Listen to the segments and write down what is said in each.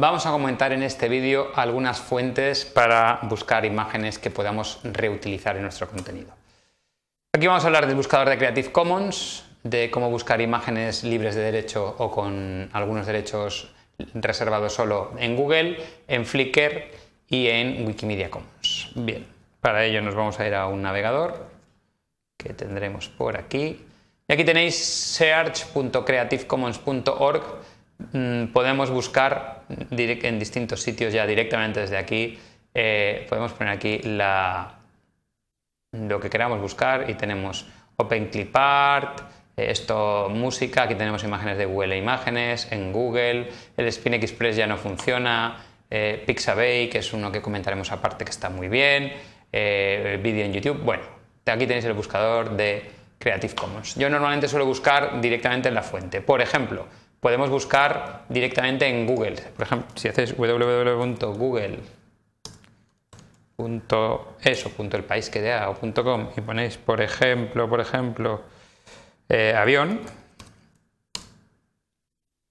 Vamos a comentar en este vídeo algunas fuentes para buscar imágenes que podamos reutilizar en nuestro contenido. Aquí vamos a hablar del buscador de Creative Commons, de cómo buscar imágenes libres de derecho o con algunos derechos reservados solo en Google, en Flickr y en Wikimedia Commons. Bien, para ello nos vamos a ir a un navegador que tendremos por aquí. Y aquí tenéis search.creativecommons.org. Mm, podemos buscar en distintos sitios ya directamente desde aquí. Eh, podemos poner aquí lo que queramos buscar y tenemos OpenClipArt, eh, esto música, aquí tenemos imágenes de Google Imágenes, en Google, el Spin Express ya no funciona, eh, Pixabay, que es uno que comentaremos aparte que está muy bien, eh, vídeo en YouTube, bueno, aquí tenéis el buscador de Creative Commons. Yo normalmente suelo buscar directamente en la fuente. Por ejemplo, podemos buscar directamente en Google. Por ejemplo, si hacéis www.google.eso.el que o .com y ponéis, por ejemplo, por ejemplo, eh, avión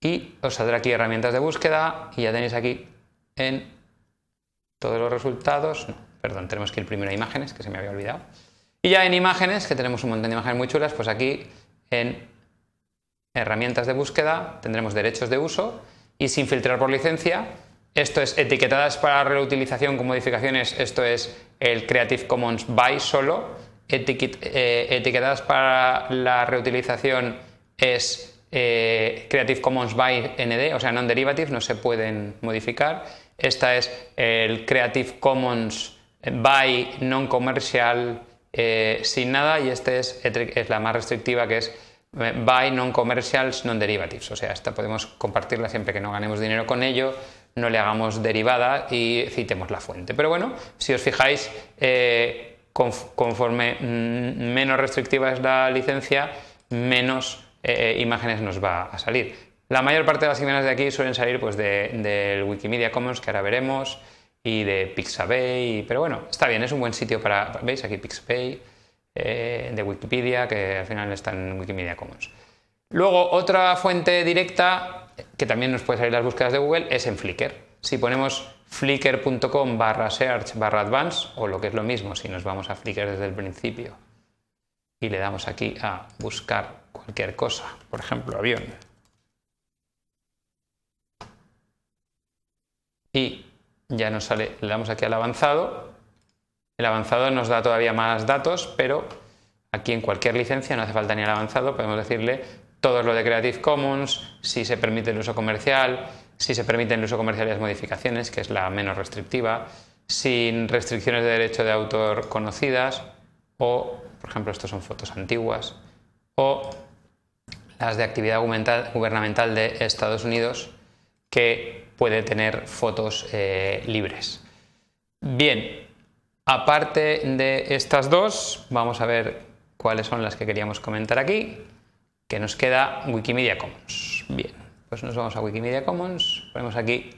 y os saldrá aquí herramientas de búsqueda y ya tenéis aquí en todos los resultados, no, perdón, tenemos que ir primero a imágenes, que se me había olvidado. Y ya en imágenes, que tenemos un montón de imágenes muy chulas, pues aquí en herramientas de búsqueda tendremos derechos de uso y sin filtrar por licencia. Esto es etiquetadas para reutilización con modificaciones, esto es el Creative Commons by solo eh, etiquetadas para la reutilización es eh, Creative Commons by ND, o sea, non-derivative, no se pueden modificar. Esta es el Creative Commons by non-commercial eh, sin nada y esta es, es, la más restrictiva que es by non-commercials non-derivatives, o sea, esta podemos compartirla siempre que no ganemos dinero con ello, no le hagamos derivada y citemos la fuente. Pero bueno, si os fijáis, conforme mm, menos restrictiva es la licencia, menos eh, eh, imágenes nos va a salir. La mayor parte de las imágenes de aquí suelen salir pues, del Wikimedia Commons, que ahora veremos, y de Pixabay, pero bueno, está bien, es un buen sitio para, ¿veis? Aquí Pixabay, eh, de Wikipedia, que al final está en Wikimedia Commons. Luego, otra fuente directa, que también nos puede salir las búsquedas de Google, es en Flickr. Si ponemos flickr.com barra search barra advance, o lo que es lo mismo, si nos vamos a Flickr desde el principio y le damos aquí a buscar cualquier cosa, por ejemplo, avión. Y ya nos sale, le damos aquí al avanzado. El avanzado nos da todavía más datos, pero aquí en cualquier licencia no hace falta ni el avanzado, podemos decirle todo lo de Creative Commons, si se permite el uso comercial, si se permiten el uso comercial y las modificaciones, que es la menos restrictiva, sin restricciones de derecho de autor conocidas, o, por ejemplo, estas son fotos antiguas, o las de actividad gubernamental de Estados Unidos, que puede tener fotos eh, libres. Bien, aparte de estas dos, vamos a ver cuáles son las que queríamos comentar aquí, que nos queda Wikimedia Commons. Bien. Pues nos vamos a Wikimedia Commons, ponemos aquí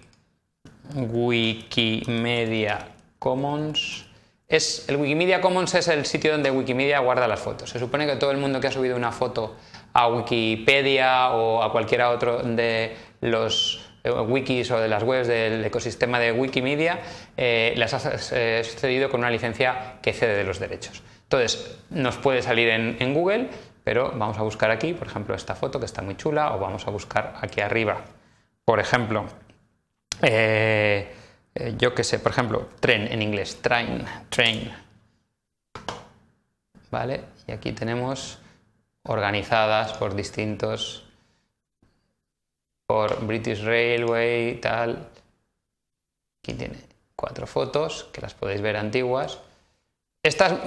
Wikimedia Commons. Es, el Wikimedia Commons es el sitio donde Wikimedia guarda las fotos. Se supone que todo el mundo que ha subido una foto a Wikipedia o a cualquiera otro de los wikis o de las webs del ecosistema de Wikimedia, eh, las ha eh, cedido con una licencia que cede de los derechos. Entonces, nos puede salir en Google pero vamos a buscar aquí, por ejemplo, esta foto que está muy chula, o vamos a buscar aquí arriba, por ejemplo, eh, eh, yo que sé, por ejemplo, tren en inglés, train, train. ¿Vale? Y aquí tenemos organizadas por distintos, por British Railway y tal. Aquí tiene cuatro fotos que las podéis ver antiguas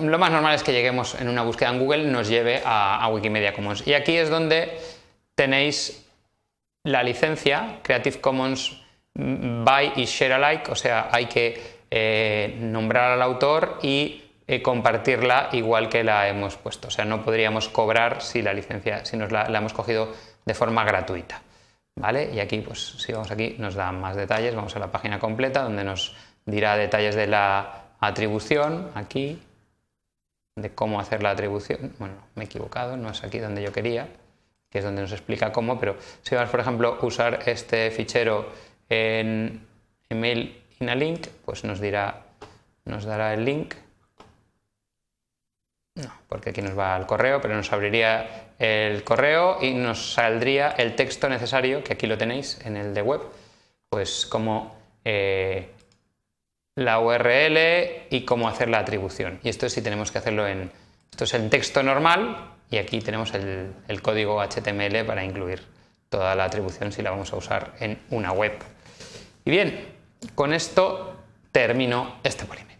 lo más normal es que lleguemos en una búsqueda en Google nos lleve a, Wikimedia Commons. Y aquí es donde tenéis la licencia Creative Commons by y share alike, o sea, hay que eh, nombrar al autor y eh, compartirla igual que la hemos puesto. O sea, no podríamos cobrar si la licencia, si nos la, hemos cogido de forma gratuita. ¿Vale? Y aquí, pues si vamos aquí, nos da más detalles. Vamos a la página completa donde nos dirá detalles de la atribución, aquí, de cómo hacer la atribución. Bueno, me he equivocado, no es aquí donde yo quería, que es donde nos explica cómo, pero si vamos, por ejemplo, a usar este fichero en email in a link, pues nos dirá, nos dará el link. Porque aquí nos va al correo, pero nos abriría el correo y nos saldría el texto necesario, que aquí lo tenéis en el de web, pues como eh, la URL y cómo hacer la atribución. Y esto sí tenemos que hacerlo en, esto es en texto normal y aquí tenemos el, el código HTML para incluir toda la atribución si la vamos a usar en una web. Y bien, con esto termino este polímero.